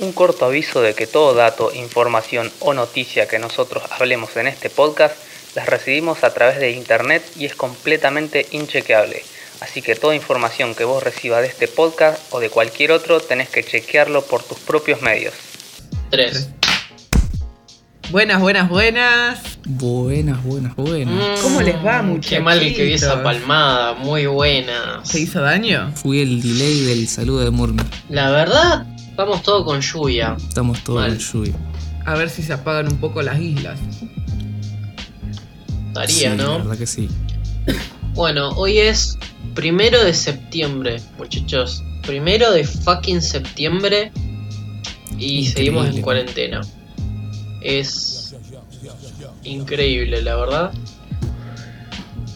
Un corto aviso de que todo dato, información o noticia que nosotros hablemos en este podcast las recibimos a través de internet y es completamente inchequeable. Así que toda información que vos recibas de este podcast o de cualquier otro tenés que chequearlo por tus propios medios. 3. Buenas, buenas, buenas. Buenas, buenas, buenas. ¿Cómo les va, muchachitos? Mm, Qué mal que vi esa palmada, muy buena. ¿Se hizo daño? Fui el delay del saludo de Murmi. La verdad, vamos todo con lluvia. Estamos todos Mal. en lluvia. A ver si se apagan un poco las islas. Estaría, sí, La ¿no? verdad que sí. Bueno, hoy es primero de septiembre, muchachos. Primero de fucking septiembre. Y Increíble. seguimos en cuarentena. Es increíble, la verdad.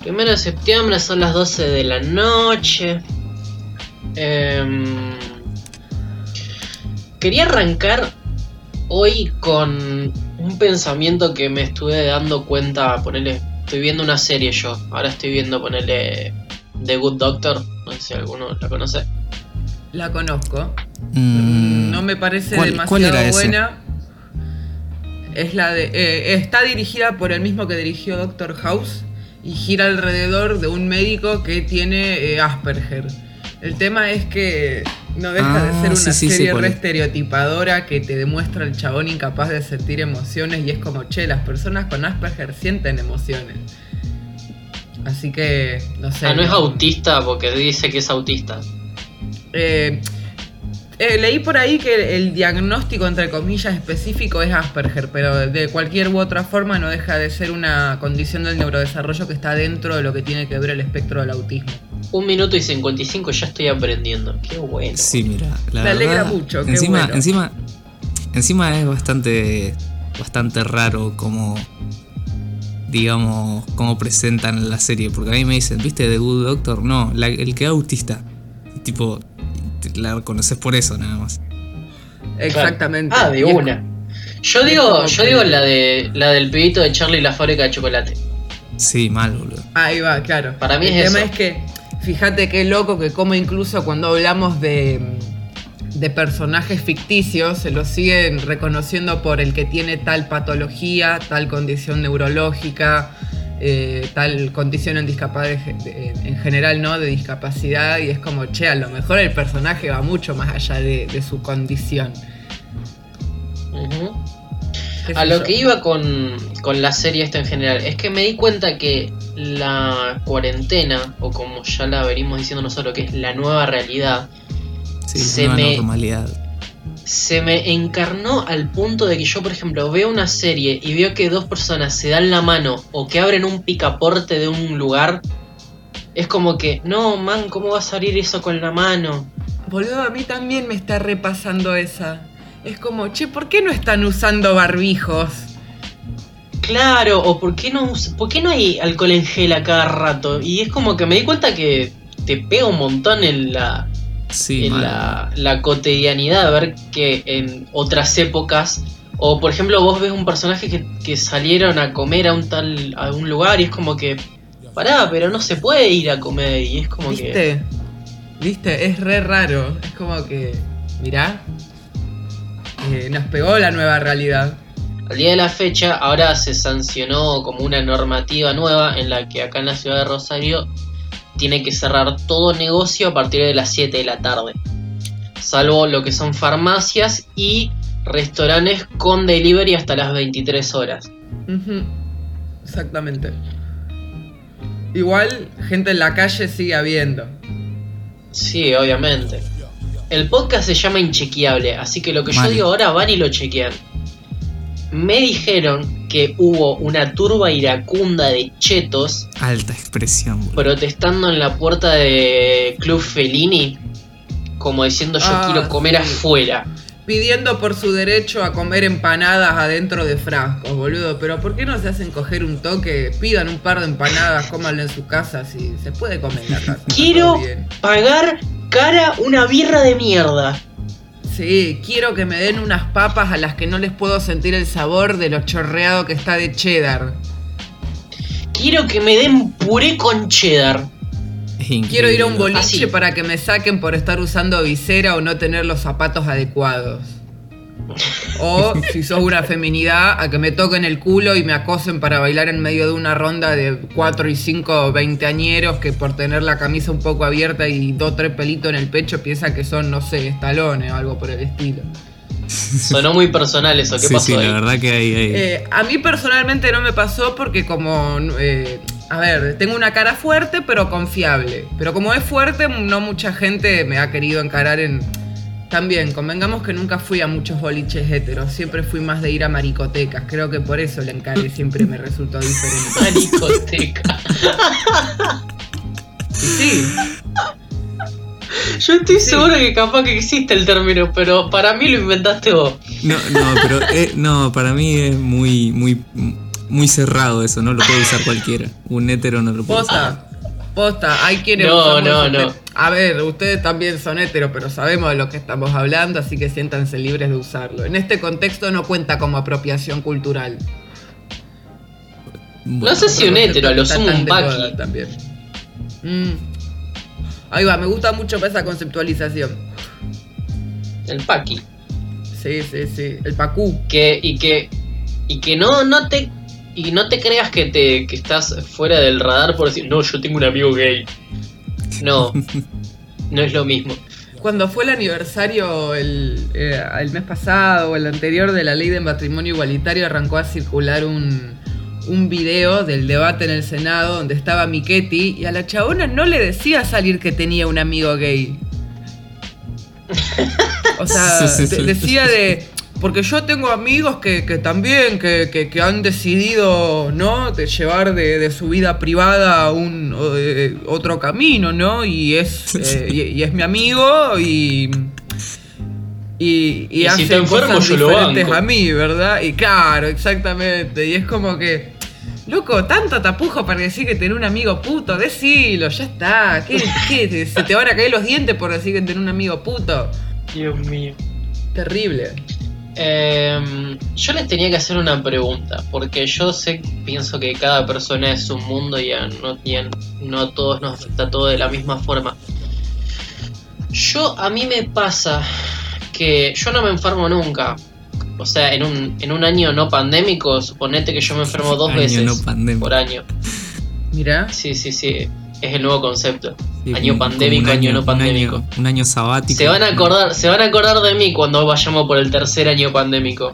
Primero de septiembre son las 12 de la noche. Em, quería arrancar hoy con un pensamiento que me estuve dando cuenta. Ponerle, estoy viendo una serie yo. Ahora estoy viendo ponerle The Good Doctor. No sé si alguno la conoce. La conozco. Mm, No me parece ¿cuál- demasiado cuál era ese? buena. Es la de. eh, está dirigida por el mismo que dirigió Doctor House y gira alrededor de un médico que tiene eh, Asperger. El tema es que no deja Ah, de ser una sí, sí, sí, serie cuál re es. estereotipadora que te demuestra el chabón incapaz de sentir emociones y es como, che, las personas con Asperger sienten emociones. Así que, no sé. Ah, no es autista porque dice que es autista. Eh, eh, leí por ahí que el diagnóstico, entre comillas, específico es Asperger, pero de cualquier u otra forma no deja de ser una condición del neurodesarrollo que está dentro de lo que tiene que ver el espectro del autismo. Un minuto y 55 ya estoy aprendiendo. Qué bueno. Sí, mira. La Me alegra mucho, qué Encima, bueno. encima, encima es bastante, bastante raro como, digamos, cómo presentan la serie. Porque a mí me dicen, ¿viste The Good Doctor? No, la- el que es autista. Tipo, la reconoces por eso nada más. Exactamente. Ah, de una. Yo digo, yo digo la de la del pibito de Charlie y la fábrica de chocolate. Sí, mal, boludo. Ahí va, claro. Para mí el es tema eso. es que, fíjate qué loco que como incluso cuando hablamos de, de personajes ficticios, se los siguen reconociendo por el que tiene tal patología, tal condición neurológica, eh, tal condición en, en general, ¿no? De discapacidad, y es como, che, a lo mejor el personaje va mucho más allá de, de su condición. Ujú. ¿Qué A lo yo? que iba con, con la serie esta en general, es que me di cuenta que la cuarentena, o como ya la venimos diciendo nosotros, que es la nueva realidad, Sí, Se me- normalidad. Se me encarnó al punto de que yo, por ejemplo, veo una serie y veo que dos personas se dan la mano o que abren un picaporte de un lugar. Es como que, no, man, ¿cómo vas a abrir eso con la mano? Boludo, a mí también me está repasando esa. Es como, che, ¿por qué no están usando barbijos? Claro, o ¿por qué, no, ¿por qué no hay alcohol en gel a cada rato? Y es como que me di cuenta que te pega un montón en la, Sí, la, la cotidianidad, ver que en otras épocas, o por ejemplo vos ves un personaje que, que salieron a comer a un tal a un lugar y es como que, pará, pero no se puede ir a comer y es como que... ¿Viste? ¿Viste? Es re raro. Es como que, mirá, eh, nos pegó la nueva realidad. Al día de la fecha, ahora se sancionó como una normativa nueva en la que acá en la ciudad de Rosario tiene que cerrar todo negocio a partir de las 7 de la tarde. Salvo lo que son farmacias y restaurantes con delivery hasta las 23 horas. Exactamente. Igual, gente en la calle sigue habiendo. Sí, obviamente. El podcast se llama Inchequeable, así que lo que yo digo ahora van y lo chequean. Me dijeron que hubo una turba iracunda de chetos Alta expresión, boludo. protestando en la puerta de Club Fellini, como diciendo yo Ah, quiero comer sí. afuera. Pidiendo por su derecho a comer empanadas adentro de frascos, boludo. Pero ¿por qué no se hacen coger un toque? Pidan un par de empanadas, cómanlo en su casa, si se puede comer en la casa. Quiero pagar cara una birra de mierda. Sí, quiero que me den unas papas a las que no les puedo sentir el sabor de lo chorreado que está de cheddar. Quiero que me den puré con cheddar. Increíble. Quiero ir a un boliche Así. para que me saquen por estar usando visera o no tener los zapatos adecuados. O si sos una feminidad, a que me toquen el culo y me acosen para bailar en medio de una ronda de 4 y 5 veinteañeros que por tener la camisa un poco abierta y dos tres pelitos en el pecho piensan que son, no sé, estalones o algo por el estilo. Sonó muy personal eso. ¿Qué sí, pasó sí, ahí? la verdad que hay. hay- Eh, a mí personalmente no me pasó porque como... eh, a ver, tengo una cara fuerte pero confiable. Pero como es fuerte, no mucha gente me ha querido encarar en... También, convengamos que nunca fui a muchos boliches heteros, siempre fui más de ir a maricotecas. Creo que por eso el encare siempre me resultó diferente. Maricoteca. Sí, Yo estoy Sí. seguro que capaz que existe el término, pero para mí lo inventaste vos. No, no, pero eh, no, para mí es muy, muy, muy cerrado eso, no lo puede usar cualquiera. Un hétero no lo puede usar. Posta, hay quienes... No, no, no. A ver, ustedes también son heteros, pero sabemos de lo que estamos hablando, así que siéntanse libres de usarlo. En este contexto no cuenta como apropiación cultural. No sé si un hétero, a lo sumo un paqui. también. Mm. Ahí va, me gusta mucho esa conceptualización. El paqui. Sí, sí, sí. El pacú. Que, y que. Y que no, no te. Y no te creas que te. que estás fuera del radar por decir, no, yo tengo un amigo gay. No. no es lo mismo. Cuando fue el aniversario el, eh, el mes pasado o el anterior de la ley de matrimonio igualitario, arrancó a circular un, un video del debate en el Senado donde estaba Michetti y a la chabona no le decía salir que tenía un amigo gay. O sea, Sí, sí, de- sí. decía de. Porque yo tengo amigos que, que también, que, que- que han decidido, ¿no? De llevar de, de su vida privada a un eh, otro camino, ¿no? Y es, eh, y, y es mi amigo y. Y, y, Y si hace está enfermo, cosas diferentes a mí, ¿verdad? Y claro, exactamente. Y es como que. Loco, tanto tapujo para decir que tener un amigo puto, decilo, ya está. ¿Qué, qué, ¿Se te van a caer los dientes por decir que tener un amigo puto? Dios mío. Terrible. Em, yo les tenía que hacer una pregunta, porque yo sé, pienso que cada persona es un mundo y a no, y a no a todos nos afecta todo de la misma forma. Yo, a mí me pasa que yo no me enfermo nunca. O sea, en un, en un año no pandémico, suponete que yo me enfermo dos Año veces no por año. Mira. Sí, sí, sí. Es el nuevo concepto. Sí, año pandémico, año no un pandémico. año- Un año, sabático. Se van a acordar, se van a acordar de mí cuando vayamos por el tercer año pandémico.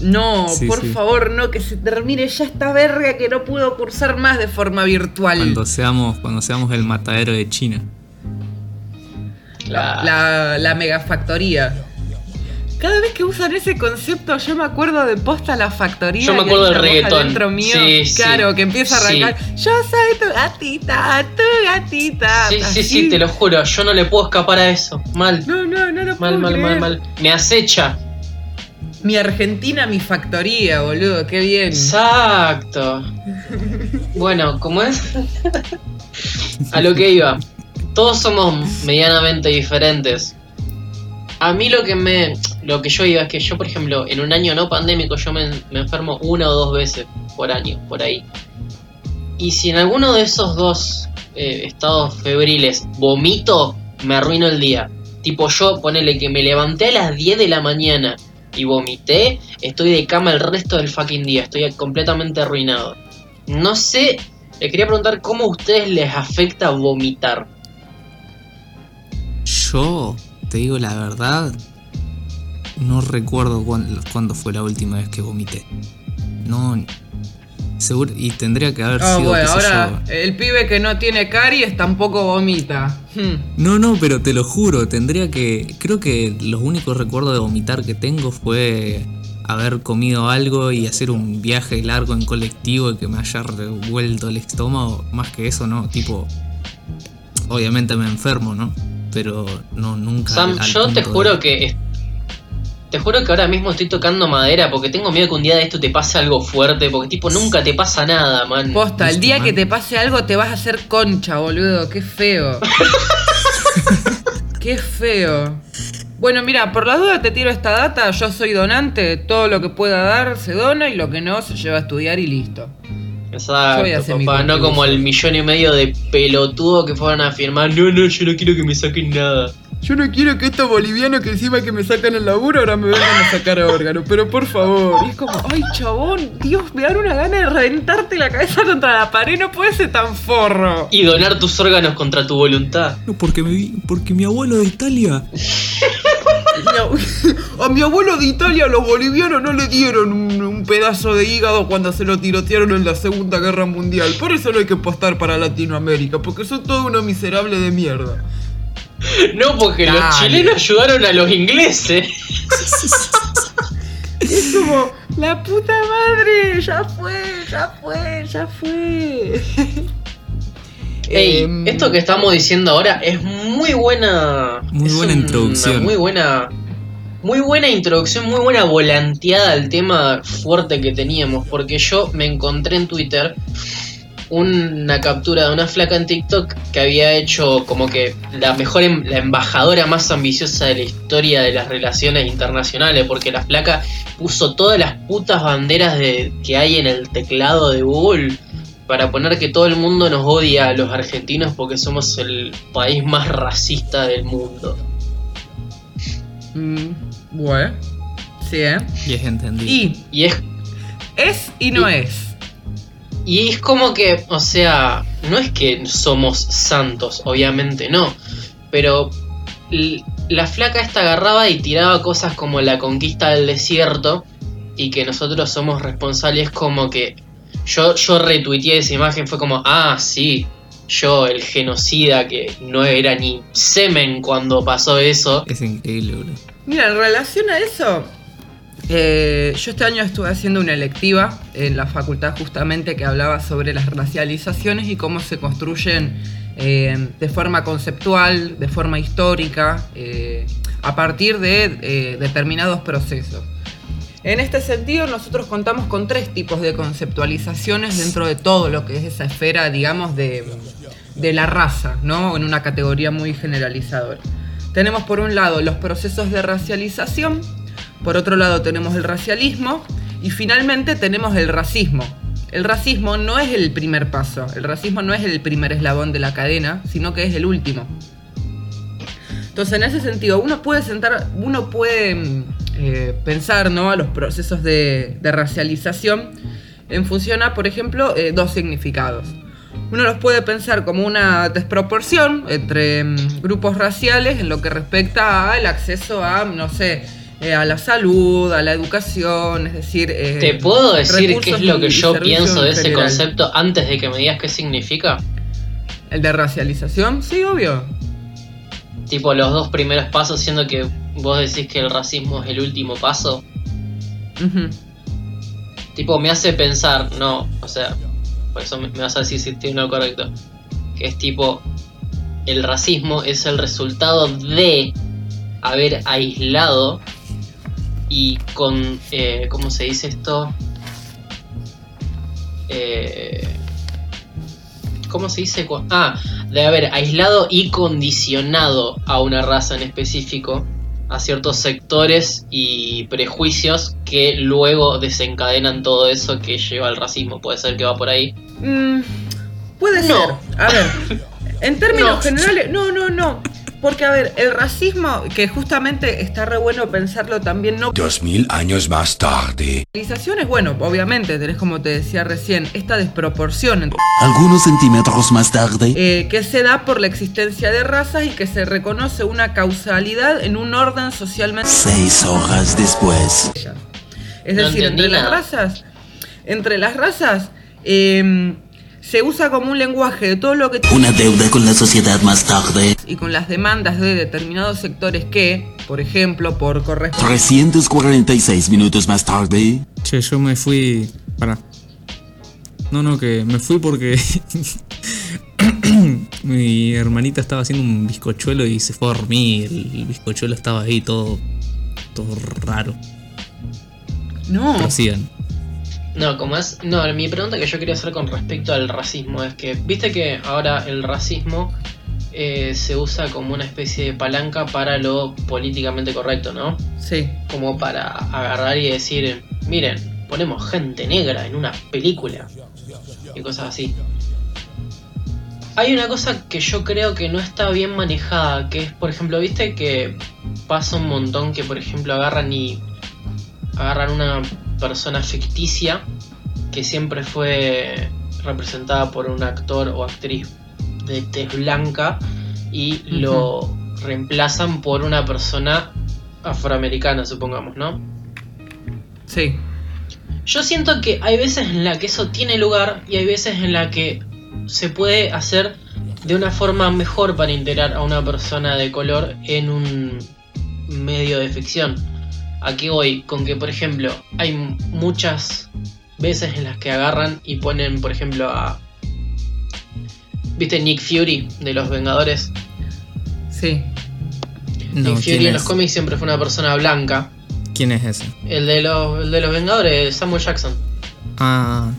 No, Sí, por sí. favor, no, que se termine ya esta verga que no pudo cursar más de forma virtual. Cuando seamos, cuando seamos el matadero de China. Claro. La, la megafactoría. Cada vez que usan ese concepto, yo me acuerdo de posta la factoría. Yo me acuerdo del reggaetón. mío, Sí, sí. claro, que empieza a Sí. arrancar. Yo soy tu gatita, tu gatita. Sí, sí, así. sí, te lo juro, yo no le puedo escapar a eso. Mal, No, no, no lo mal, puedo mal, mal, creer. mal. Me acecha. Mi Argentina, mi factoría, boludo, qué bien. Exacto. Bueno, como es? A lo que iba. Todos somos medianamente diferentes. A mí lo que me. Lo que yo iba es que yo, por ejemplo, en un año no pandémico, yo me, me enfermo una o dos veces por año, por ahí. Y si en alguno de esos dos eh, estados febriles vomito, me arruino el día. Tipo, yo ponele que me levanté a las 10 de la mañana y vomité, estoy de cama el resto del fucking día, estoy completamente arruinado. No sé, le quería preguntar cómo a ustedes les afecta vomitar. Yo, te digo la verdad, no recuerdo cuán- cuándo fue la última vez que vomité. No. Seguro, y tendría que haber Ah, sido. bueno, ahora yo. el pibe que no tiene caries tampoco vomita. Hmm. No, no, pero te lo juro, tendría que. Creo que los únicos recuerdos de vomitar que tengo fue haber comido algo y hacer un viaje largo en colectivo y que me haya revuelto el estómago. Más que eso, no, tipo. Obviamente me enfermo, ¿no? Pero no, nunca. Sam, al- al yo te de- juro que. Te juro que ahora mismo estoy tocando madera porque tengo miedo que un día de esto te pase algo fuerte. Porque, tipo, nunca te pasa nada, man. Posta, el ¿Viste, día man? que te pase algo te vas a hacer concha, boludo. Qué feo. Qué feo. Bueno, mira, por la duda te tiro esta data. Yo soy donante. Todo lo que pueda dar se dona y lo que no se lleva a estudiar y listo. Exacto, papá. No como el millón y medio de pelotudo que fueron a firmar. No, no, yo no quiero que me saquen nada. Yo no quiero que estos bolivianos que encima que me sacan el laburo ahora me vengan a sacar órganos, pero por favor. Y es como, ay chabón, Dios, me dan una gana de reventarte la cabeza contra la pared, no puede ser tan forro. Y donar tus órganos contra tu voluntad. No, porque, me vi- porque mi abuelo de Italia. A mi abuelo de Italia los bolivianos no le dieron un, un pedazo de hígado cuando se lo tirotearon en la Segunda Guerra Mundial. Por eso no hay que postar para Latinoamérica, porque son todos unos miserables de mierda. No, porque los chilenos ayudaron a los ingleses. Es como, la puta madre, ya fue, ya fue, ya fue. Ey, Em, esto que estamos diciendo ahora es muy buena. Muy buena una introducción. Muy buena. Muy buena introducción, muy buena volanteada al tema fuerte que teníamos. Porque yo me encontré en Twitter una captura de una flaca en TikTok que había hecho como que la mejor, em- la embajadora más ambiciosa de la historia de las relaciones internacionales. Porque la flaca puso todas las putas banderas de, que hay en el teclado de Google para poner que todo el mundo nos odia a los argentinos porque somos el país más racista del mundo. mm, bueno, sí, ¿eh? Y es entendido. Y Y es, es y no Y- es. Y es como que, o sea, no es que somos santos, obviamente no, pero la flaca esta agarraba y tiraba cosas como la conquista del desierto y que nosotros somos responsables como que yo, yo retuiteé esa imagen, fue como, ah, sí, yo el genocida que no era ni semen cuando pasó eso. Es increíble, bro. Mira, en relación a eso, eh, yo este año estuve haciendo una electiva en la facultad justamente que hablaba sobre las racializaciones y cómo se construyen eh, de forma conceptual, de forma histórica, eh, a partir de eh, determinados procesos. En este sentido, nosotros contamos con tres tipos de conceptualizaciones dentro de todo lo que es esa esfera, digamos, de, de la raza, ¿no? En una categoría muy generalizadora. Tenemos por un lado los procesos de racialización, por otro lado tenemos el racialismo y finalmente tenemos el racismo. El racismo no es el primer paso, el racismo no es el primer eslabón de la cadena, sino que es el último. Entonces, en ese sentido, uno puede sentar, uno puede mm, eh, pensar ¿no? a los procesos de, racialización en función a, por ejemplo, eh, dos significados. Uno los puede pensar como una desproporción entre mm, grupos raciales en lo que respecta al acceso a, no sé, eh, a la salud, a la educación, es decir... eh, ¿Te puedo decir qué es lo que yo pienso de ese general. concepto antes de que me digas qué significa? ¿El de racialización? Sí, obvio. Tipo los dos primeros pasos, siendo que vos decís que el racismo es el último paso. Tipo, me hace pensar, no, o sea, por eso me, me vas a decir si estoy en lo correcto. Que es tipo, el racismo es el resultado de haber aislado y con, eh, ¿cómo se dice esto? Eh, ¿Cómo se dice? Ah, de haber aislado y condicionado a una raza en específico a ciertos sectores y prejuicios que luego desencadenan todo eso que lleva al racismo. Puede ser que va por ahí. Mm, puede No. ser. A ver, en términos No. generales, no, no, no. Porque, a ver, el racismo, que justamente está re bueno pensarlo también, no. Dos mil años más tarde. Racialización es bueno, obviamente, tenés como te decía recién, esta desproporción entre- Algunos centímetros más tarde. eh, que se da por la existencia de razas y que se reconoce una causalidad en un orden socialmente. Seis horas después. Es decir, entre las razas, entre las razas, eh, se usa como un lenguaje de todo lo que Una deuda con la sociedad más tarde. y con las demandas de determinados sectores que, por ejemplo, por correspondencia 346 minutos más tarde. Che, yo me fui. Pará. No, no, que me fui porque. Mi hermanita estaba haciendo un bizcochuelo y se fue a dormir. El bizcochuelo estaba ahí todo. todo raro. No, Prosigan. No, como es. No, mi pregunta que yo quería hacer con respecto al racismo es que, viste que ahora el racismo eh, se usa como una especie de palanca para lo políticamente correcto, ¿no? sí, Como para agarrar y decir, miren, ponemos gente negra en una película y cosas así. Hay una cosa que yo creo que no está bien manejada, que es, por ejemplo, viste que pasa un montón que, por ejemplo, agarran y agarran una persona ficticia que siempre fue representada por un actor o actriz de tez blanca y lo reemplazan por una persona afroamericana, supongamos, ¿no? Sí. Yo siento que hay veces en la que eso tiene lugar y hay veces en la que se puede hacer de una forma mejor para integrar a una persona de color en un medio de ficción. Aquí voy con que, por ejemplo, hay muchas veces en las que agarran y ponen, por ejemplo, a... ¿Viste Nick Fury de los Vengadores? Sí. No, Nick Fury ¿quién en los cómics siempre fue una persona blanca. ¿Quién es ese? El de los, el de los Vengadores, Samuel Jackson. Ah,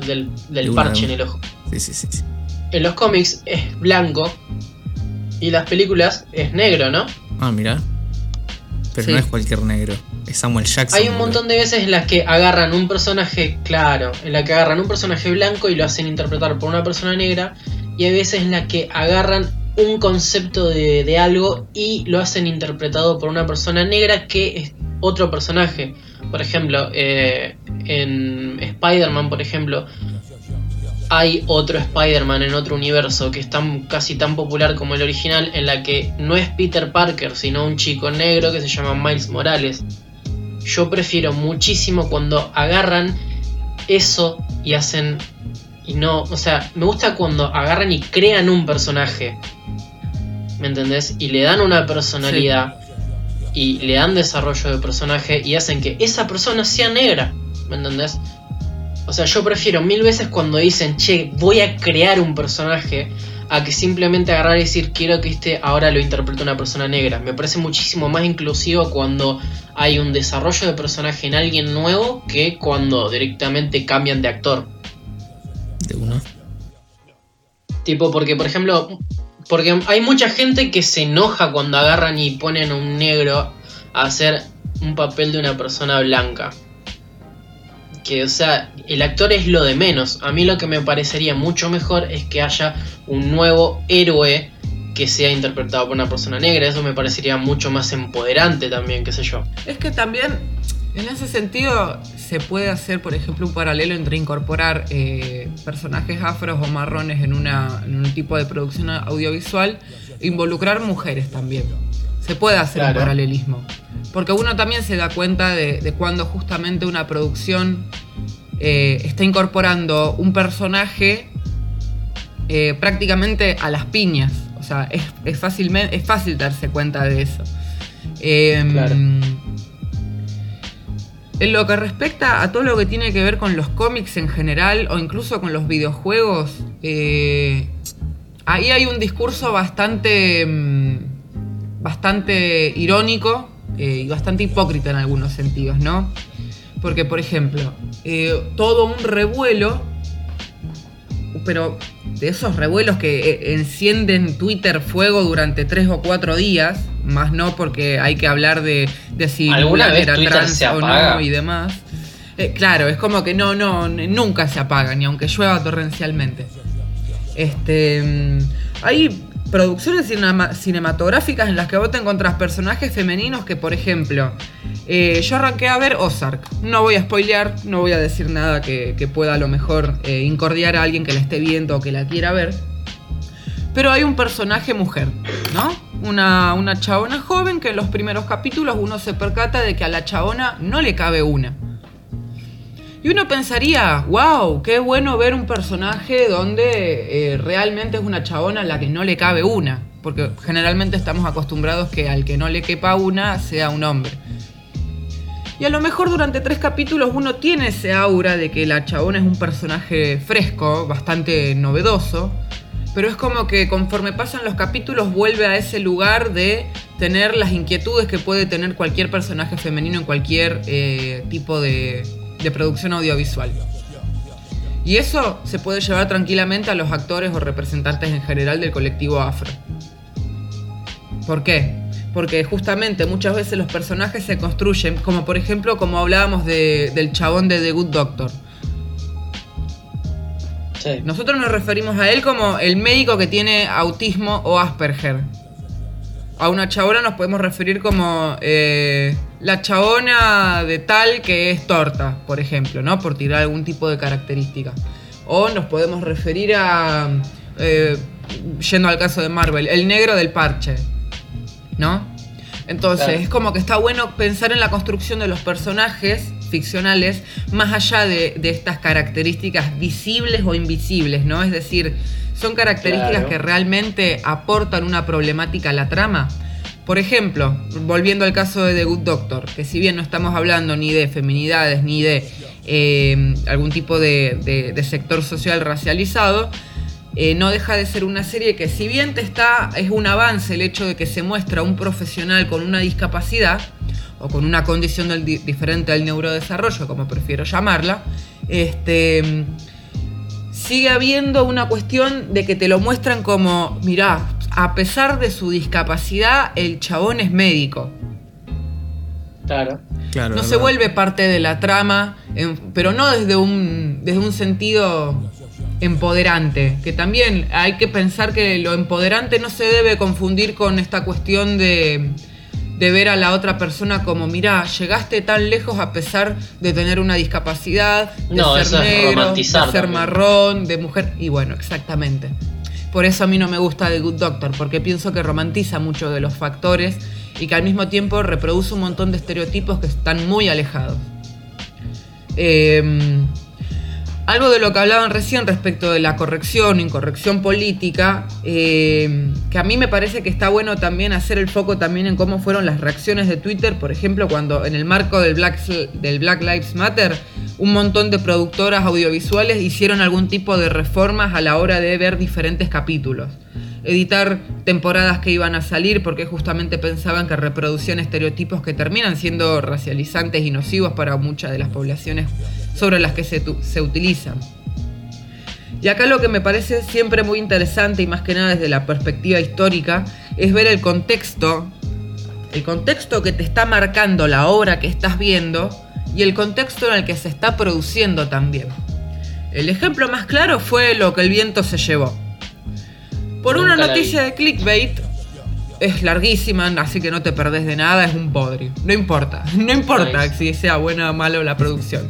El del, De del parche en el ojo. sí, sí, sí. sí. En los cómics es blanco y las películas es negro, ¿no? Ah, mira. Pero Sí. no es cualquier negro. Es Samuel Jackson. Hay un montón de veces en las que agarran un personaje, claro, en la que agarran un personaje blanco y lo hacen interpretar por una persona negra, y hay veces en las que agarran un concepto de, de algo y lo hacen interpretado por una persona negra que es otro personaje. Por ejemplo, eh, en Spider-Man, por ejemplo, hay otro Spider-Man en otro universo que es tan, casi tan popular como el original, en la que no es Peter Parker, sino un chico negro que se llama Miles Morales. Yo prefiero muchísimo cuando agarran eso y hacen. Y no. O sea, me gusta cuando agarran y crean un personaje. ¿Me entendés? Y le dan una personalidad. Y le dan desarrollo de personaje. Y hacen que esa persona sea negra. ¿Me entendés? O sea, yo prefiero mil veces cuando dicen, che, voy a crear un personaje, a que simplemente agarrar y decir, quiero que este ahora lo interprete una persona negra. Me parece muchísimo más inclusivo cuando hay un desarrollo de personaje en alguien nuevo que cuando directamente cambian de actor. De uno. Tipo, porque, por ejemplo, porque hay mucha gente que se enoja cuando agarran y ponen a un negro a hacer un papel de una persona blanca. Que, o sea, el actor es lo de menos. A mí lo que me parecería mucho mejor es que haya un nuevo héroe que sea interpretado por una persona negra. Eso me parecería mucho más empoderante también, qué sé yo. Es que también, en ese sentido, se puede hacer, por ejemplo, un paralelo entre incorporar eh, personajes afros o marrones en, una, en un tipo de producción audiovisual involucrar mujeres también. Se puede hacer Claro. un paralelismo. Porque uno también se da cuenta de, de cuando justamente una producción eh, está incorporando un personaje eh, prácticamente a las piñas. O sea, es, es, fácilmente, es fácil darse cuenta de eso. Eh, Claro. En lo que respecta a todo lo que tiene que ver con los cómics en general o incluso con los videojuegos, eh, ahí hay un discurso bastante, mm, bastante irónico eh, y bastante hipócrita en algunos sentidos, ¿no? Porque, por ejemplo, eh, todo un revuelo, pero de esos revuelos que eh, encienden Twitter fuego durante tres o cuatro días, más no porque hay que hablar de, de si ¿Alguna vez era Twitter trans se o no apaga? y demás. Eh, claro, es como que no, no, nunca se apaga, ni aunque llueva torrencialmente. Este, mm, hay producciones cinema- cinematográficas en las que vos te encontrás personajes femeninos que, por ejemplo, eh, yo arranqué a ver Ozark. No voy a spoilear, no voy a decir nada que, que pueda a lo mejor eh, incordiar a alguien que la esté viendo o que la quiera ver. Pero hay un personaje mujer, ¿no? Una, una chabona joven que en los primeros capítulos uno se percata de que a la chabona no le cabe una. Y uno pensaría, wow, qué bueno ver un personaje donde eh, realmente es una chabona a la que no le cabe una. Porque generalmente estamos acostumbrados que al que no le quepa una sea un hombre. Y a lo mejor durante tres capítulos uno tiene ese aura de que la chabona es un personaje fresco, bastante novedoso. Pero es como que conforme pasan los capítulos vuelve a ese lugar de tener las inquietudes que puede tener cualquier personaje femenino en cualquier eh, tipo de, de producción audiovisual. Y eso se puede llevar tranquilamente a los actores o representantes en general del colectivo afro. ¿Por qué? Porque justamente muchas veces los personajes se construyen, como por ejemplo como hablábamos de- del chabón de The Good Doctor. Sí. Nosotros nos referimos a él como el médico que tiene autismo o Asperger. A una chabona nos podemos referir como eh, la chabona de tal que es torta, por ejemplo, ¿no? Por tirar algún tipo de característica. O nos podemos referir a, eh, yendo al caso de Marvel, el negro del parche, ¿no? Entonces, Claro. es como que está bueno pensar en la construcción de los personajes ficcionales más allá de, de estas características visibles o invisibles, ¿no? Es decir, son características Claro. que realmente aportan una problemática a la trama. Por ejemplo, volviendo al caso de The Good Doctor, que si bien no estamos hablando ni de feminidades ni de eh, algún tipo de, sector social racializado, eh, no deja de ser una serie que si bien está, es un avance el hecho de que se muestra un profesional con una discapacidad o con una condición diferente al neurodesarrollo, como prefiero llamarla, este, sigue habiendo una cuestión de que te lo muestran como, mirá, a pesar de su discapacidad, el chabón es médico. Claro. Claro. No se verdad. vuelve parte de la trama, en- pero no desde un, desde un sentido empoderante. Que también hay que pensar que lo empoderante no se debe confundir con esta cuestión de, de ver a la otra persona como, mirá, llegaste tan lejos a pesar de tener una discapacidad, de No, ser eso es negro, de ser también. marrón, de mujer. Y bueno, exactamente. Por eso a mí no me gusta The Good Doctor, porque pienso que romantiza mucho de los factores y que al mismo tiempo reproduce un montón de estereotipos que están muy alejados. Eh, algo de lo que hablaban recién respecto de la corrección, incorrección política, eh, que a mí me parece que está bueno también hacer el foco también en cómo fueron las reacciones de Twitter, por ejemplo, cuando en el marco del Black, del Black Lives Matter, un montón de productoras audiovisuales hicieron algún tipo de reformas a la hora de ver diferentes capítulos. Editar temporadas que iban a salir porque justamente pensaban que reproducían estereotipos que terminan siendo racializantes y nocivos para muchas de las poblaciones sobre las que se, se utilizan. Y acá lo que me parece siempre muy interesante y más que nada desde la perspectiva histórica es ver el contexto, el contexto que te está marcando la obra que estás viendo y el contexto en el que se está produciendo también. El ejemplo más claro fue lo que el viento se llevó. Por una Nunca noticia de clickbait, es larguísima, así que no te perdés de nada, es un podre. No importa, no importa si sea buena o mala la producción.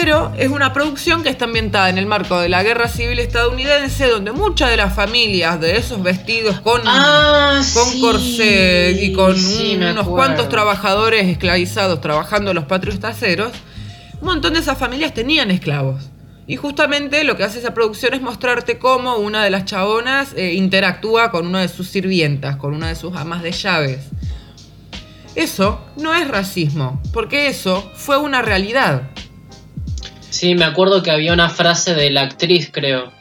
Pero es una producción que está ambientada en el marco de la guerra civil estadounidense, donde muchas de las familias de esos vestidos con, Ah, con sí. corset y con Sí, un- me unos cuantos trabajadores esclavizados trabajando en los patrios traseros, un montón de esas familias tenían esclavos. Y justamente lo que hace esa producción es mostrarte cómo una de las chabonas eh, interactúa con una de sus sirvientas, con una de sus amas de llaves. Eso no es racismo, porque eso fue una realidad. Sí, me acuerdo que había una frase de la actriz, creo.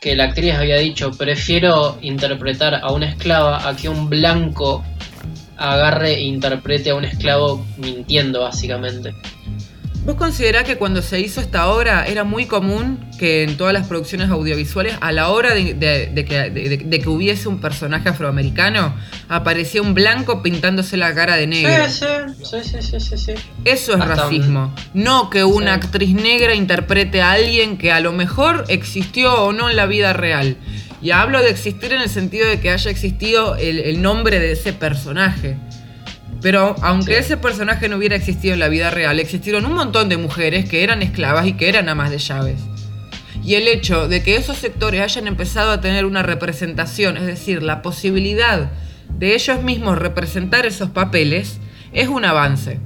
Que la actriz había dicho, prefiero interpretar a una esclava a que un blanco agarre e interprete a un esclavo mintiendo, básicamente. ¿Vos considerás que cuando se hizo esta obra era muy común que en todas las producciones audiovisuales, a la hora de, de- de que, de- de que hubiese un personaje afroamericano, aparecía un blanco pintándose la cara de negro? Sí, sí, sí, sí, sí, sí. Eso es Hasta racismo. No que una Sí. actriz negra interprete a alguien que a lo mejor existió o no en la vida real. Y hablo de existir en el sentido de que haya existido el, el nombre de ese personaje. Pero aunque ese personaje no hubiera existido en la vida real, existieron un montón de mujeres que eran esclavas y que eran amas de llaves. Y el hecho de que esos sectores hayan empezado a tener una representación, es decir, la posibilidad de ellos mismos representar esos papeles, es un avance.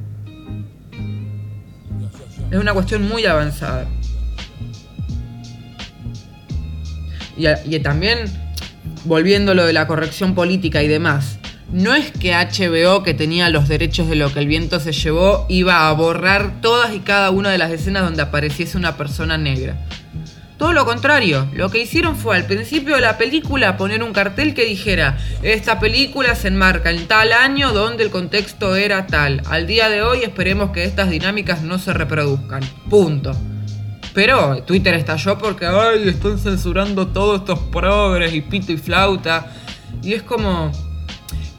Es una cuestión muy avanzada. Y, y también, volviendo a lo de la corrección política y demás, no es que HBO, que tenía los derechos de lo que el viento se llevó, iba a borrar todas y cada una de las escenas donde apareciese una persona negra. Todo lo contrario, lo que hicieron fue al principio de la película poner un cartel que dijera, esta película se enmarca en tal año donde el contexto era tal. Al día de hoy esperemos que estas dinámicas no se reproduzcan. Punto. Pero Twitter estalló porque, ay, están censurando todos estos progres y pito y flauta. Y es como...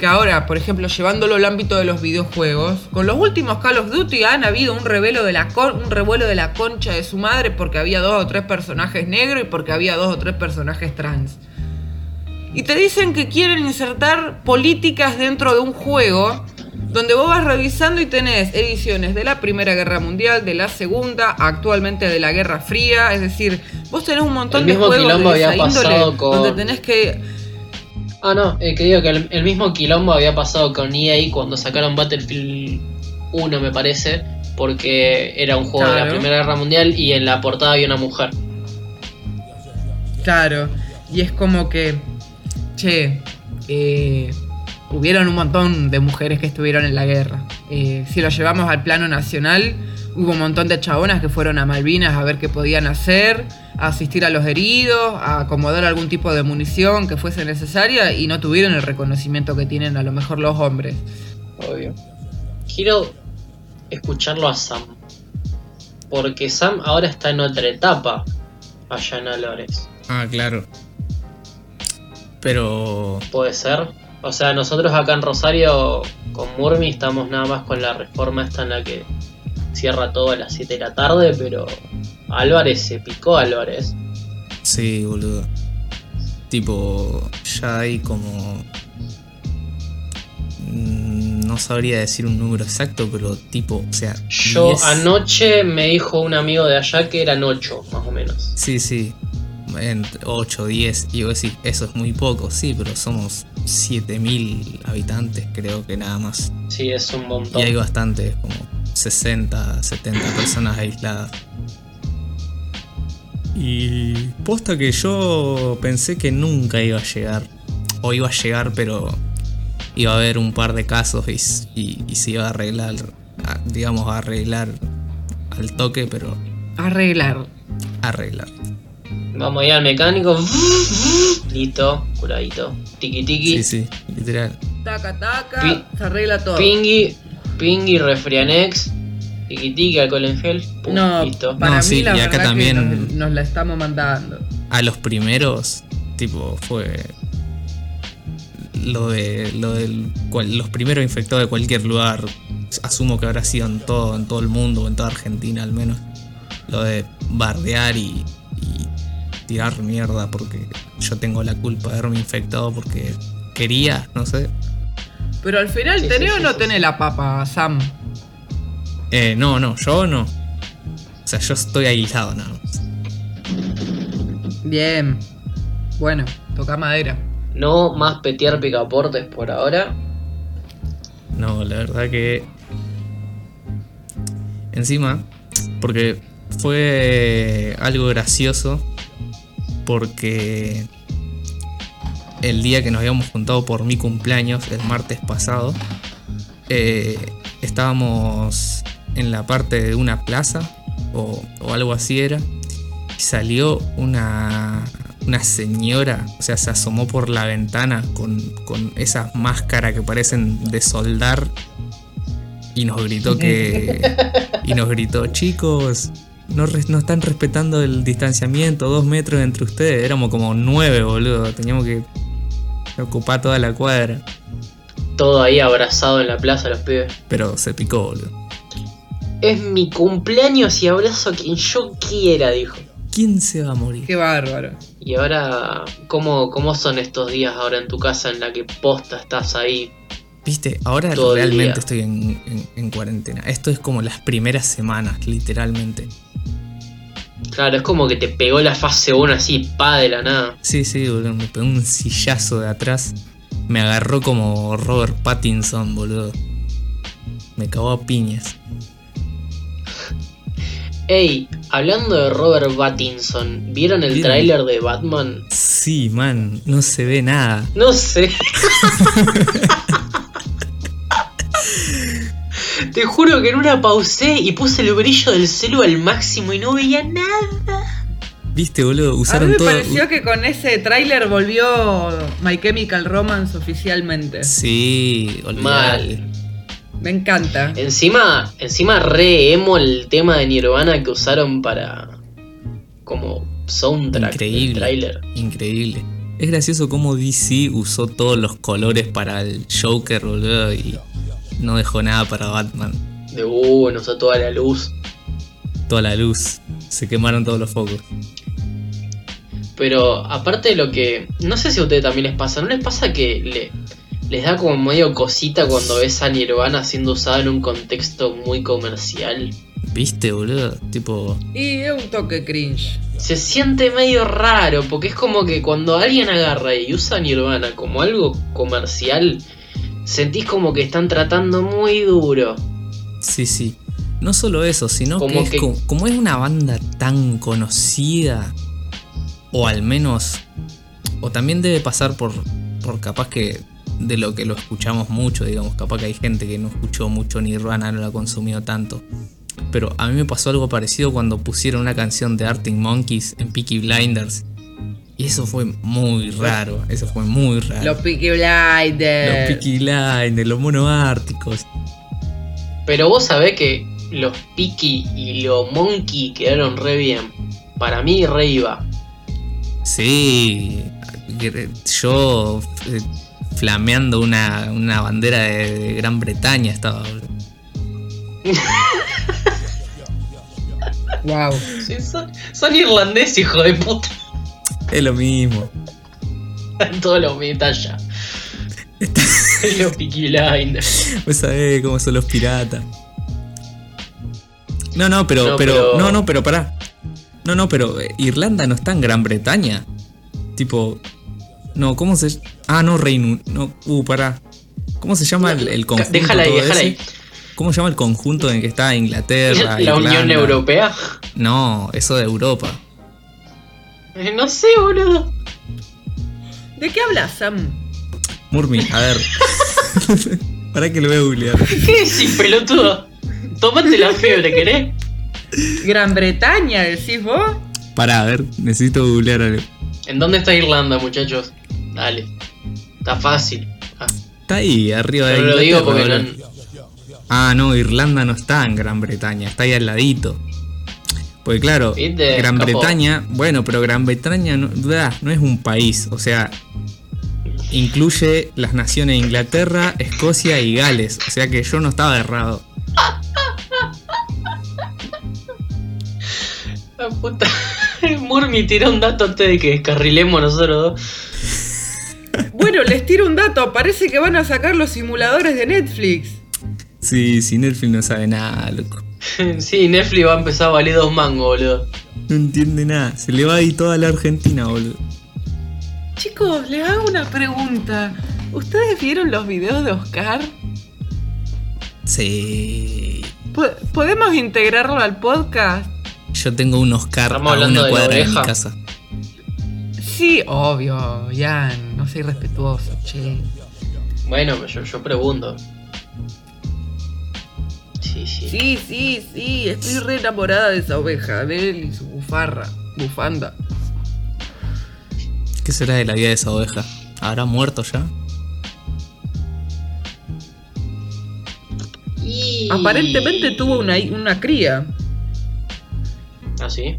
que ahora, por ejemplo, llevándolo al ámbito de los videojuegos, con los últimos Call of Duty han habido un revelo de la con- un revuelo de la concha de su madre porque había dos o tres personajes negros y porque había dos o tres personajes trans. Y te dicen que quieren insertar políticas dentro de un juego donde vos vas revisando y tenés ediciones de la Primera Guerra Mundial, de la Segunda, actualmente de la Guerra Fría, es decir, vos tenés un montón El de mismo juegos quilombo de esa había índole con- donde tenés que Ah, no, eh, que digo que el, el mismo quilombo había pasado con EA cuando sacaron Battlefield 1, me parece, porque era un juego de la. Primera Guerra Mundial y en la portada había una mujer. Claro, y es como que, che, eh, hubieron un montón de mujeres que estuvieron en la guerra. Eh, si lo llevamos al plano nacional, hubo un montón de chabonas que fueron a Malvinas a ver qué podían hacer, a asistir a los heridos, a acomodar algún tipo de munición que fuese necesaria y no tuvieron el reconocimiento que tienen a lo mejor los hombres. Obvio. Quiero escucharlo a Sam. Porque Sam ahora está en otra etapa allá en Alores. Ah, claro. Pero. ¿Puede ser? O sea, nosotros acá en Rosario con Murmi estamos nada más con la reforma esta en la que cierra todo a las 7 de la tarde, pero Álvarez se picó Álvarez. Sí, boludo. Tipo, ya hay como. mm, No sabría decir un número exacto, pero tipo, o sea. Yo 10 anoche me dijo un amigo de allá que eran 8, más o menos. Sí, sí. 8, 10. Y vos decís, eso es muy poco, sí, pero somos 7000 habitantes, creo que nada más. Sí, es un Y montón. hay bastantes, como 60, 70 personas aisladas. Y posta que yo pensé que nunca iba a llegar. O iba a llegar, pero iba a haber un par de casos y, y- y se iba a arreglar, a- digamos, a arreglar al toque, pero Arreglar. arreglar. Vamos a ir al mecánico. Listo, curadito. Tiki tiki. Sí, sí, literal. Taca, taca, Pi- se arregla todo. Pingui, Pingui, Refrianex. Tiki tiki, alcohol en gel. Pum, No, listo. para No, mí sí, la y acá verdad que también- nos, nos la estamos mandando. A los primeros, tipo, fue. Lo de. Lo del. cual- los primeros infectados de cualquier lugar. Asumo que habrá sido en todo, en todo el mundo, o en toda Argentina al menos. Lo de bardear y. tirar mierda porque yo tengo la culpa de haberme infectado porque quería, no sé. Pero al final, Sí, ¿tenés sí, o sí, no sí, tenés la papa, Sam? Eh, no, no, yo no. O sea, yo estoy aislado nada más. Bien. Bueno, toca madera. No más petear picaportes por ahora. No, la verdad que. Encima, porque fue algo gracioso. Porque el día que nos habíamos juntado por mi cumpleaños, el martes pasado, eh, estábamos en la parte de una plaza, o, o algo así era, y salió una, una señora, o sea, se asomó por la ventana con, con esas máscaras que parecen de soldar y nos gritó que. y nos gritó, chicos, no, están respetando el distanciamiento, dos metros entre ustedes. Éramos como nueve, boludo. Teníamos que ocupar toda la cuadra. Todo ahí abrazado en la plaza los pibes. Pero se picó, boludo. Es mi cumpleaños y abrazo a quien yo quiera, dijo. ¿Quién se va a morir? Qué bárbaro. Y ahora, ¿cómo, ¿cómo son estos días ahora en tu casa en la que posta estás ahí? Viste, ahora Todo realmente estoy en, en- en cuarentena. Esto es como las primeras semanas, literalmente. Claro, es como que te pegó la fase 1 así, pa de la nada. Sí, sí, boludo. Me pegó un sillazo de atrás. Me agarró como Robert Pattinson, boludo. Me cagó a piñas. Ey, hablando de Robert Pattinson, ¿vieron el tráiler de Batman? Sí, man, no se ve nada. No sé. Te juro que en una pausé y puse el brillo del celu al máximo y no veía nada. Viste, boludo, A mí usaron me todo. pareció que con ese tráiler volvió My Chemical Romance oficialmente. Sí, olvidate. Mal. Me encanta. Encima, encima re emo el tema de Nirvana que usaron para como soundtrack del Increíble. tráiler. Increíble. Es gracioso cómo DC usó todos los colores para el Joker, boludo, y no dejó nada para Batman. De uh, nos da toda la luz. Toda la luz. Se quemaron todos los focos. Pero aparte de lo que. No sé si a ustedes también les pasa. ¿No les pasa que le, les da como medio cosita cuando ves a Nirvana siendo usada en un contexto muy comercial? ¿Viste, boludo? Tipo. Y es un toque cringe. Se siente medio raro, porque es como que cuando alguien agarra y usa Nirvana como algo comercial, sentís como que están tratando muy duro. Sí, sí. No solo eso, sino Como que, es que- como es una banda tan conocida, o al menos, o también debe pasar por, por capaz que de lo que lo escuchamos mucho, digamos, capaz que hay gente que no escuchó mucho Nirvana, no la consumió tanto. Pero a mí me pasó algo parecido cuando pusieron una canción de Arctic Monkeys en Peaky Blinders. Y eso fue muy raro, eso fue muy raro. Los Peaky Los Blinders. Peaky Blinders, los monos árticos. Pero vos sabés que los Piki y los Monkey quedaron re bien. Para mí, re iba. Sí, yo eh, flameando una, una bandera de, de Gran Bretaña estaba. Wow. Sí, son, son irlandeses, hijo de puta. Es lo mismo. Todos los metalla. los Peaky Blinders. Vos sabés cómo son los piratas. No, no, pero, No, pero, pero- no, no, pero pará. No, no, pero eh, Irlanda no está en Gran Bretaña. Tipo, no, ¿cómo se? Ah, no, Reino, no, uh, pará. ¿Cómo se llama el, el conjunto? Déjala ahí, todo déjala ahí. ¿Cómo se llama el conjunto en el que está Inglaterra? La Unión? Europea. No, eso de Europa. No sé, boludo. ¿De qué hablas, Sam? Murmi, a ver. Para que lo voy a googlear. ¿Qué decís, pelotudo? Tómate la fiebre, ¿querés? Gran Bretaña, decís vos. Para, a ver, necesito googlear algo. ¿En dónde está Irlanda, muchachos? Dale. Está fácil. Ah, Está ahí, arriba de pero lo digo porque boludo. Ah, no, Irlanda no está en Gran Bretaña, está ahí al ladito. Porque claro, ¿Viste? Gran Capo. Bretaña, bueno, pero Gran Bretaña no, no es un país, o sea, incluye las naciones de Inglaterra, Escocia y Gales, o sea que yo no estaba errado. La puta. Murmi tiró un dato antes de que descarrilemos nosotros dos. Bueno, les tiro un dato. Parece que van a sacar los simuladores de Netflix. Sí, si Netflix no sabe nada, loco. Sí, Netflix va a empezar a valer dos mangos, boludo. No entiende nada, se le va a ir toda la Argentina, boludo. Chicos, les hago una pregunta. ¿Ustedes vieron los videos de Oscar? Sí. Po- ¿Podemos integrarlo al podcast? Yo tengo un Oscar Estamos a hablando una de cuadra de mi casa. Sí, obvio, Jan. No soy respetuoso, che. Bueno, yo, yo pregunto. Sí, sí. Sí, sí, sí. Estoy re enamorada de esa oveja, de él y su bufarra. Bufanda. ¿Qué será de la vida de esa oveja? ¿Habrá muerto ya? Y- Aparentemente tuvo una, una cría. ¿Ah, sí?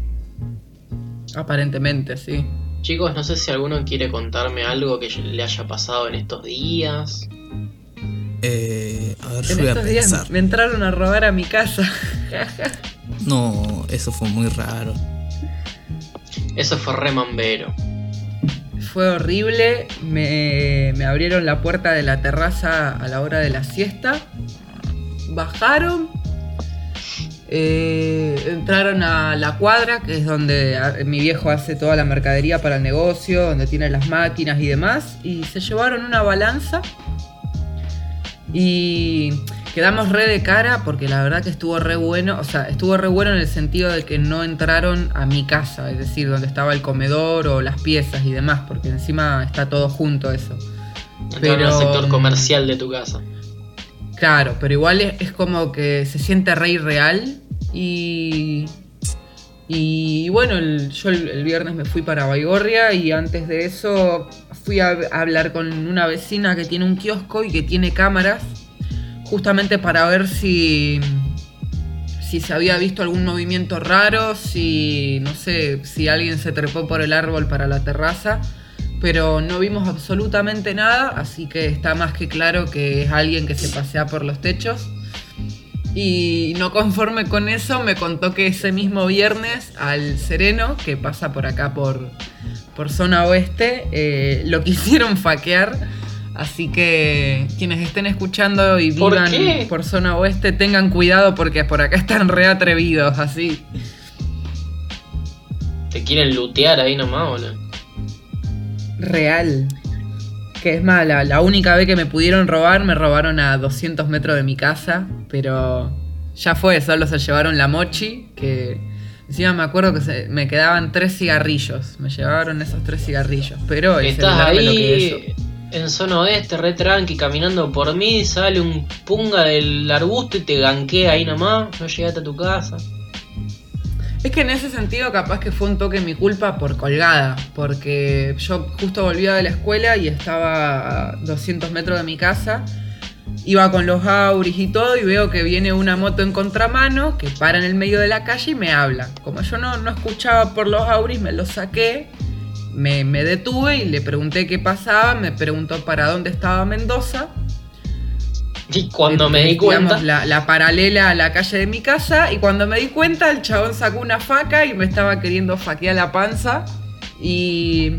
Aparentemente, sí. Chicos, no sé si alguno quiere contarme algo que le haya pasado en estos días. Eh, a ver, yo voy a pensar. me entraron a robar a mi casa. No, eso fue muy raro. Eso fue re mambero. Fue horrible. Me, me abrieron la puerta de la terraza a la hora de la siesta. Bajaron. eh, entraron a la cuadra, que es donde mi viejo hace toda la mercadería para el negocio, donde tiene las máquinas y demás. Y se llevaron una balanza. Y quedamos re de cara porque la verdad que estuvo re bueno. O sea, estuvo re bueno en el sentido de que no entraron a mi casa, es decir, donde estaba el comedor o las piezas y demás, porque encima está todo junto eso. Entraron Pero- al sector comercial de tu casa. Claro, pero igual es, es como que se siente re irreal y. Y bueno, el- yo el, el viernes me fui para Baigorria y antes de eso fui a, a hablar con una vecina que tiene un kiosco y que tiene cámaras, justamente para ver si, si se había visto algún movimiento raro, si no sé, si alguien se trepó por el árbol para la terraza, pero no vimos absolutamente nada, así que está más que claro que es alguien que se pasea por los techos. Y no conforme con eso, me contó que ese mismo viernes al Sereno, que pasa por acá por, por zona oeste, eh, lo quisieron faquear. Así que quienes estén escuchando y ¿Por vivan por zona oeste, tengan cuidado porque por acá están re atrevidos, así. Te quieren lootear ahí nomás, boludo. Real. Que es más, la, única vez que me pudieron robar, me robaron a 200 metros de mi casa, pero ya fue, solo se llevaron la mochi, que encima me acuerdo que se- me quedaban tres cigarrillos, me llevaron esos tres cigarrillos, pero el Estás celular me lo quedé yo. En zona oeste, re tranqui, caminando por mí, sale un punga del arbusto y te ganquea ahí nomás, no llegaste a tu casa. Es que en ese sentido capaz que fue un toque mi culpa por colgada, porque yo justo volvía de la escuela y estaba a 200 metros de mi casa, iba con los auris y todo y veo que viene una moto en contramano que para en el medio de la calle y me habla. Como yo no, no escuchaba por los auris, me los saqué, me, me detuve y le pregunté qué pasaba, me preguntó para dónde estaba Mendoza. Y cuando me di digamos, cuenta, La, la paralela a la calle de mi casa. Y cuando me di cuenta, el chabón sacó una faca y me estaba queriendo faquear la panza. Y.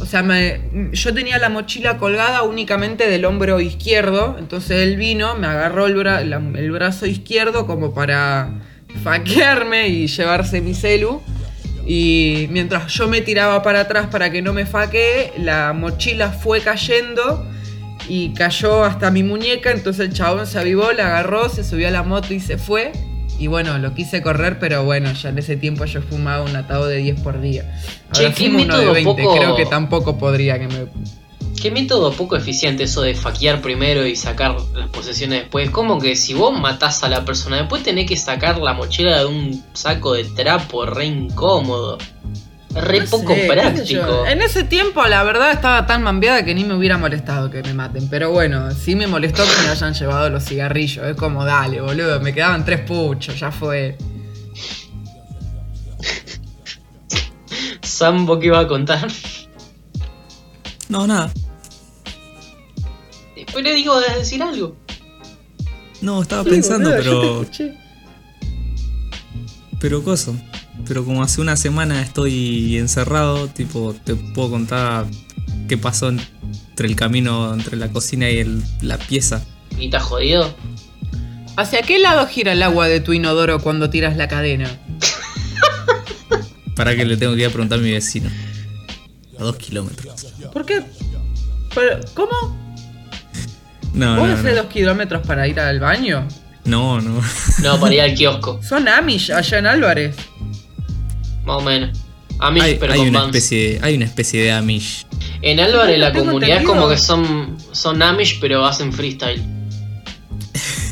O sea, me- yo tenía la mochila colgada únicamente del hombro izquierdo. Entonces él vino, me agarró el, bra- la- el brazo izquierdo como para faquearme y llevarse mi celu. Y mientras yo me tiraba para atrás para que no me faquee, la mochila fue cayendo y cayó hasta mi muñeca, entonces el chabón se avivó, la agarró, se subió a la moto y se fue. Y bueno, lo quise correr, pero bueno, ya en ese tiempo yo fumaba un atado de 10 por día. Ahora fumo uno de método 20, poco- creo que tampoco podría que me... qué método poco eficiente eso de faquear primero y sacar las posesiones después. Como que si vos matás a la persona, después tenés que sacar la mochila de un saco de trapo, re incómodo. Re No poco sé, qué práctico. En ese tiempo, la verdad, estaba tan mambeada que ni me hubiera molestado que me maten. Pero bueno, sí me molestó que me hayan llevado los cigarrillos. Es como, dale, boludo, me quedaban tres puchos, ya fue. Sambo que iba a contar. No, nada. Después le digo de decir algo. No, estaba Sí, pensando, boludo, yo te pero. escuché. Pero coso. Pero como hace una semana estoy encerrado, tipo, te puedo contar qué pasó entre el camino entre la cocina y el- la pieza. ¿Y te has jodido? ¿Hacia qué lado gira el agua de tu inodoro cuando tiras la cadena? Para que le tengo que ir a preguntar a mi vecino. A dos kilómetros. ¿Por qué? Pero, ¿Cómo? No, ¿Vos no, haces no. dos kilómetros para ir al baño? No, no. No, para ir al kiosco. Son Amish allá en Álvarez. Más o menos. A mí, Hay, pero hay con una especie, hay una especie de Amish. En Álvarez la Tengo comunidad es como que son, son Amish, pero hacen freestyle.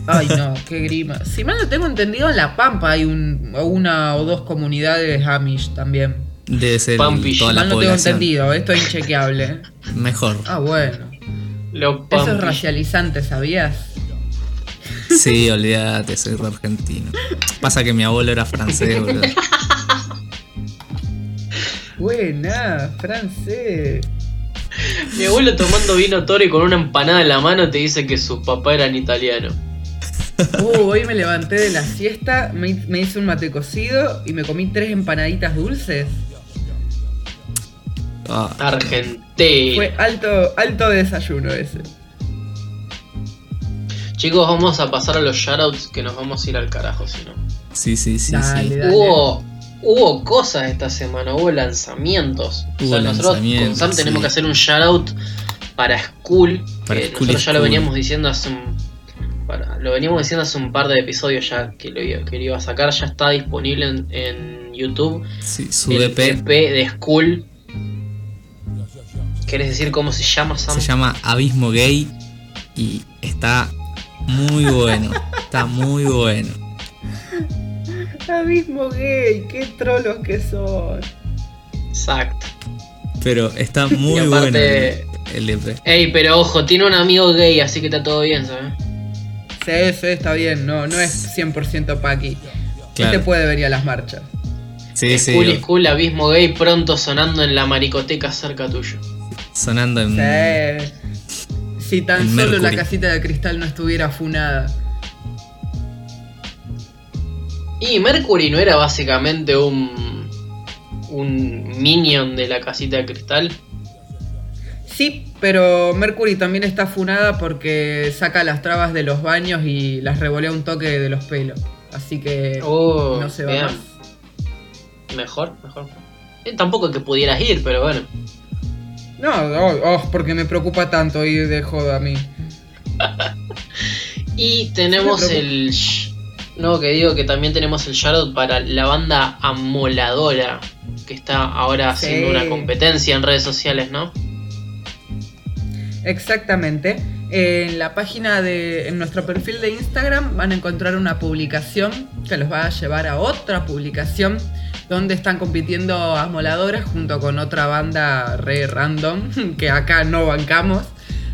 Ay, no, qué grima. Si mal no tengo entendido, en La Pampa hay un, una o dos comunidades Amish también. Debe ser Pampish. toda Si la mal no tengo población. entendido, esto es inchequeable. Mejor. Ah, bueno. Los Eso es racializante, ¿sabías? Sí, olvídate, soy re argentino. Pasa que mi abuelo era francés, boludo. Buena, francés. Mi abuelo tomando vino toro y con una empanada en la mano te dice que sus papás eran italianos. Uh, hoy me levanté de la siesta, me, me hice un mate cocido y me comí tres empanaditas dulces. Ah, Argentina. Fue alto, alto desayuno ese. Chicos, vamos a pasar a los shoutouts que nos vamos a ir al carajo, si no. sí, sí, sí, Dale, sí. dale. Hubo, hubo cosas esta semana, hubo lanzamientos. o sea, Hubo nosotros con Sam tenemos que hacer un shoutout para School. Para que School nosotros ya lo veníamos diciendo hace un. para- lo veníamos diciendo hace un par de episodios ya que lo, iba- que lo iba a sacar. Ya está disponible en, en YouTube. Sí, su el EP EP de School. ¿Querés decir cómo se llama, Sam? se llama Abismo Gay y está muy bueno. Está muy bueno. Abismo gay, qué trolos que son. Exacto. Pero está muy Y bueno aparte- el, el E EP. Ey, pero ojo, tiene un amigo gay, así que está todo bien, ¿sabes? Sí, sí, está bien, no, no es 100% Paqui. Claro. Este puede venir a las marchas. Sí, sí. School, School, Abismo Gay, pronto sonando en la maricoteca cerca tuyo. Sonando en. Sí. Si tan en solo la casita de cristal no estuviera funada. Y Mercury no era básicamente un. un minion de la casita de cristal. Sí, pero Mercury también está funada porque saca las trabas de los baños y las revolea un toque de los pelos. Así que Oh, no se va bien. más. Mejor, mejor. Eh, tampoco que pudieras ir, pero bueno. No, oh, oh, porque me preocupa tanto ir de joda a mí. Y tenemos el. No, que digo que también tenemos el shoutout para la banda Amoladora, que está ahora Sí. haciendo una competencia en redes sociales, ¿no? Exactamente. En la página de. En nuestro perfil de Instagram van a encontrar una publicación que los va a llevar a otra publicación donde están compitiendo Amoladoras junto con otra banda re random que acá no bancamos.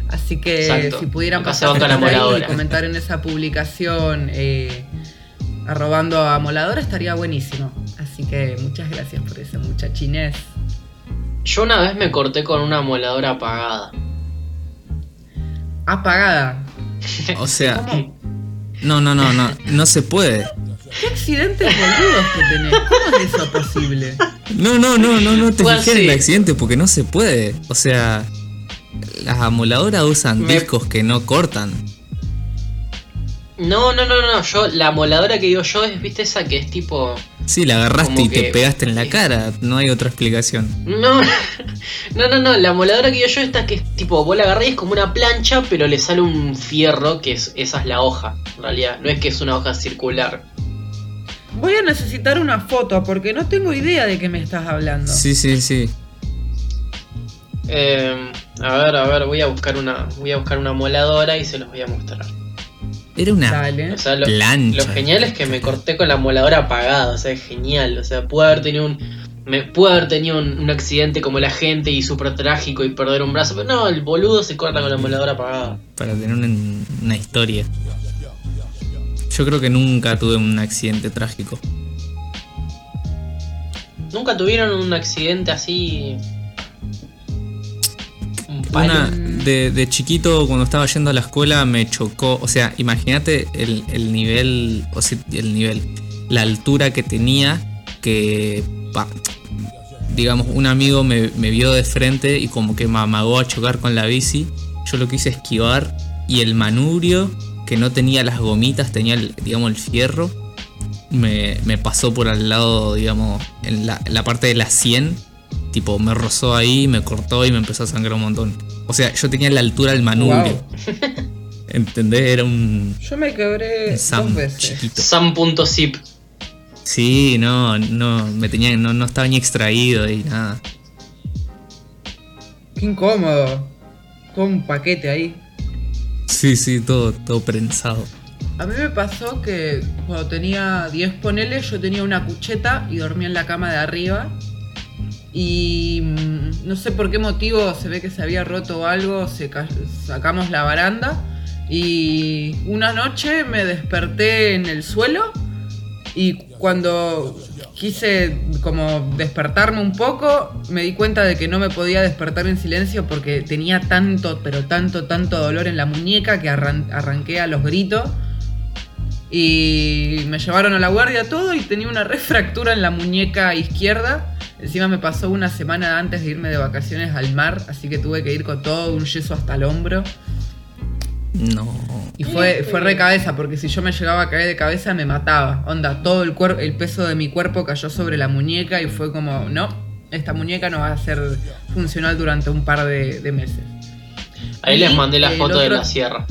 Así que Exacto. si pudieran pasar y comentar en esa publicación eh, arrobando a Amoladora estaría buenísimo. Así que muchas gracias por eso, muchachines. Yo una vez me corté con una amoladora apagada. Apagada. O sea, no, no, no, no, no se puede. ¿Qué accidentes boludos que tenés? ¿Cómo es eso posible? No, no, no, no, no te fijes en sí. el accidente porque no se puede. O sea, las amoladoras usan Me- discos que no cortan. No, no, no, no. Yo, la amoladora que digo yo es, viste, esa que es tipo. Sí, la agarraste Como y te pegaste en la cara. No hay otra explicación. No, no, no, no. La amoladora que digo yo, esta que es tipo, vos la agarrás y es como una plancha, pero le sale un fierro, que es, esa es la hoja. En realidad, no es que es una hoja circular. Voy a necesitar una foto porque no tengo idea de qué me estás hablando. Sí, sí, sí. Eh, a ver, a ver, voy a buscar una, voy a buscar una amoladora y se los voy a mostrar. Era una Dale. O sea, lo, plancha. lo genial es que me corté con la amoladora apagada, o sea, es genial. O sea, pude haber tenido un. Me pude haber tenido un, un accidente como la gente y súper trágico y perder un brazo, pero no, el boludo se corta con la amoladora apagada. Para tener una, una historia. Yo creo que nunca tuve un accidente trágico. ¿Nunca tuvieron un accidente así? Un. Una, de, chiquito, cuando estaba yendo a la escuela, me chocó. O sea, imagínate el, el nivel. O sea, el nivel. La altura que tenía. Que. digamos, un amigo me, me vio de frente y como que me amagó a chocar con la bici. Yo lo quise esquivar. Y el manubrio, que no tenía las gomitas, tenía, el, digamos, el fierro. Me, me pasó por al lado, digamos, en la, en la parte de la 100 Tipo, me rozó ahí, me cortó y me empezó a sangrar un montón. O sea, yo tenía la altura del manubrio. ¿Entendés? Era un, Yo me quebré un Sam dos veces. Sam.zip. Sí, no, no, me tenía, no, no estaba ni extraído y nada. Qué incómodo. Todo un paquete ahí. Sí, sí, todo, todo prensado. A mí me pasó que cuando tenía 10 poneles, yo tenía una cucheta y dormía en la cama de arriba. Y mm, no sé por qué motivo se ve que se había roto algo, se ca- sacamos la baranda y una noche me desperté en el suelo y cuando quise como despertarme un poco, me di cuenta de que no me podía despertar en silencio porque tenía tanto, pero tanto, tanto dolor en la muñeca que arran- arranqué a los gritos. Y me llevaron a la guardia todo y tenía una refractura en la muñeca izquierda. Encima me pasó una semana antes de irme de vacaciones al mar, así que tuve que ir con todo un yeso hasta el hombro. No. Y fue, fue re cabeza, porque si yo me llegaba a caer de cabeza me mataba. Onda, todo el, cuer- el peso de mi cuerpo cayó sobre la muñeca y fue como, no, esta muñeca no va a ser funcional durante un par de, de meses. Ahí Y les mandé la foto de la sierra.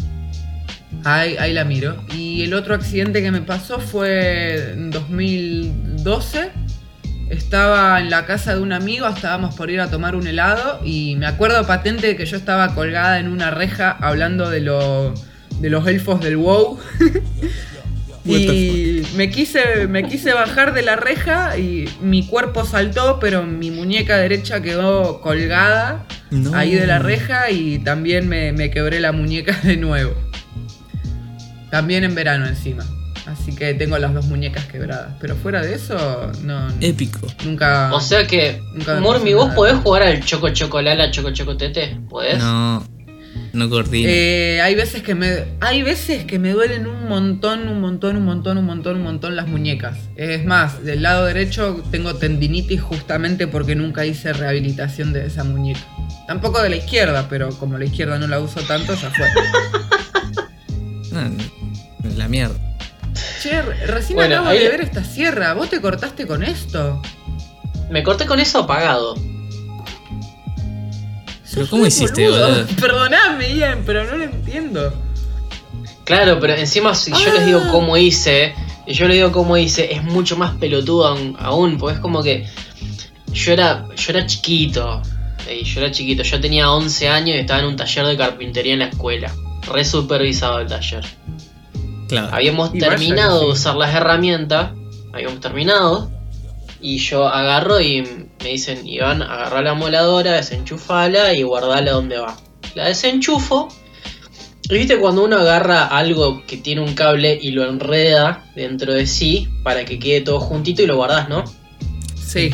Ahí, ahí la miro. Y el otro accidente que me pasó fue en 2012. Estaba en la casa de un amigo, estábamos por ir a tomar un helado y me acuerdo patente de que yo estaba colgada en una reja hablando de, lo- de los elfos del WoW. y me quise, me quise bajar de la reja y mi cuerpo saltó, pero mi muñeca derecha quedó colgada No. ahí de la reja y también me, me quebré la muñeca de nuevo. También en verano encima. Así que tengo las dos muñecas quebradas. Pero fuera de eso, no. Épico. Nunca. O sea que, Nunca me Mormi, ¿vos nada. podés jugar al Choco Chocolala, Choco Choco Tete? ¿Podés? No, no coordina. Eh, hay veces que me. Hay veces que me duelen un montón, un montón, un montón, un montón, un montón las muñecas. Es más, del lado derecho tengo tendinitis justamente porque nunca hice rehabilitación de esa muñeca. Tampoco de la izquierda, pero como la izquierda no la uso tanto, ya fue. Ah, la mierda. Che, recién Bueno, acabo ahí de ver esta sierra. ¿Vos te cortaste con esto? Me corté con eso apagado. Pero ¿cómo hiciste, boludo. Perdoname, Ian, pero no lo entiendo. Claro, pero encima si yo les Ah. digo cómo hice, y yo les digo cómo hice, es mucho más pelotudo aún, aún, porque es como que yo era, yo era chiquito, y yo era chiquito, yo tenía 11 años y estaba en un taller de carpintería en la escuela, re supervisado el taller. Claro. Habíamos Y terminado de sí. usar las herramientas, habíamos terminado, y yo agarro y me dicen, Iván, agarra la moladora, desenchufala y guardala donde va. La desenchufo, y viste cuando uno agarra algo que tiene un cable y lo enreda dentro de sí para que quede todo juntito y lo guardás, ¿no? Sí.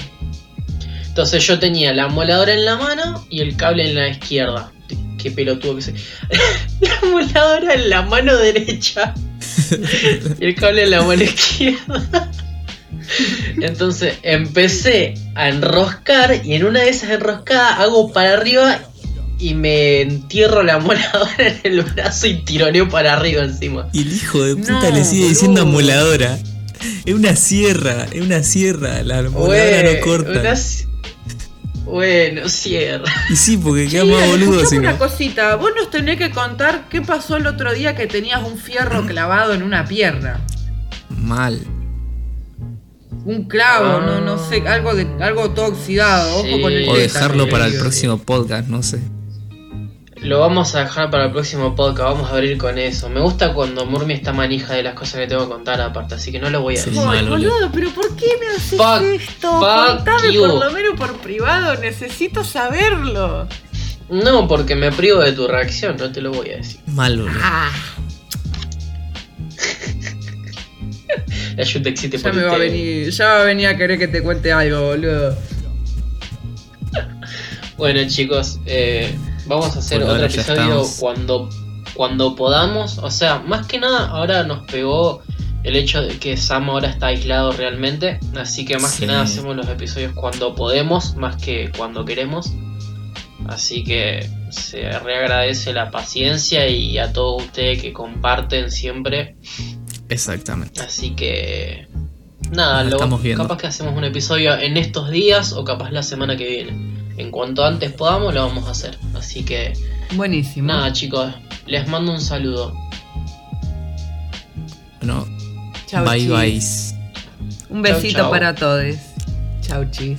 Entonces yo tenía la moladora en la mano y el cable en la izquierda. Qué pelotudo que soy. la moladora en la mano derecha y el cable en la mano izquierda. Entonces empecé a enroscar y en una de esas enroscadas hago para arriba y me entierro la moladora en el brazo y tironeo para arriba encima. Y el hijo de puta No, le sigue diciendo boludo. amoladora. Es una sierra, es una sierra. La amoladora Güey, no corta. Bueno, cierra. Y sí, porque queda más boludo una cosita. Vos nos tenés que contar qué pasó el otro día que tenías un fierro clavado en una pierna. Mal. Un clavo, Ah. no, no sé, algo de algo todo oxidado. Ojo Sí. con el O dejarlo para el próximo podcast, no sé. Lo vamos a dejar para el próximo podcast, vamos a abrir con eso. Me gusta cuando Murmi está manija de las cosas que tengo que contar aparte, así que no lo voy a Sí. decir. Ay, Mal, boludo. boludo, pero ¿por qué me haces Fuck- esto? fuck Contame you. por lo menos por privado, necesito saberlo. No, porque me privo de tu reacción, no te lo voy a decir. Mal, boludo. Ah, ya por me va a venir, ya va a venir a querer que te cuente algo, boludo. Bueno chicos, eh, vamos a hacer otro episodio estamos. cuando, cuando podamos. O sea, más que nada ahora nos pegó el hecho de que Sam ahora está aislado realmente. Así que más Sí. que nada hacemos los episodios cuando podemos, más que cuando queremos. Así que se reagradece la paciencia y a todos ustedes que comparten siempre. Exactamente. Así que nada, Nos lo, estamos viendo. capaz que hacemos un episodio en estos días o capaz la semana que viene. En cuanto antes podamos lo vamos a hacer. Así que Buenísimo. nada chicos, les mando un saludo. Bueno, Chau, bye chis. bye. Un besito Chau, chau. para todos. Chau, chis.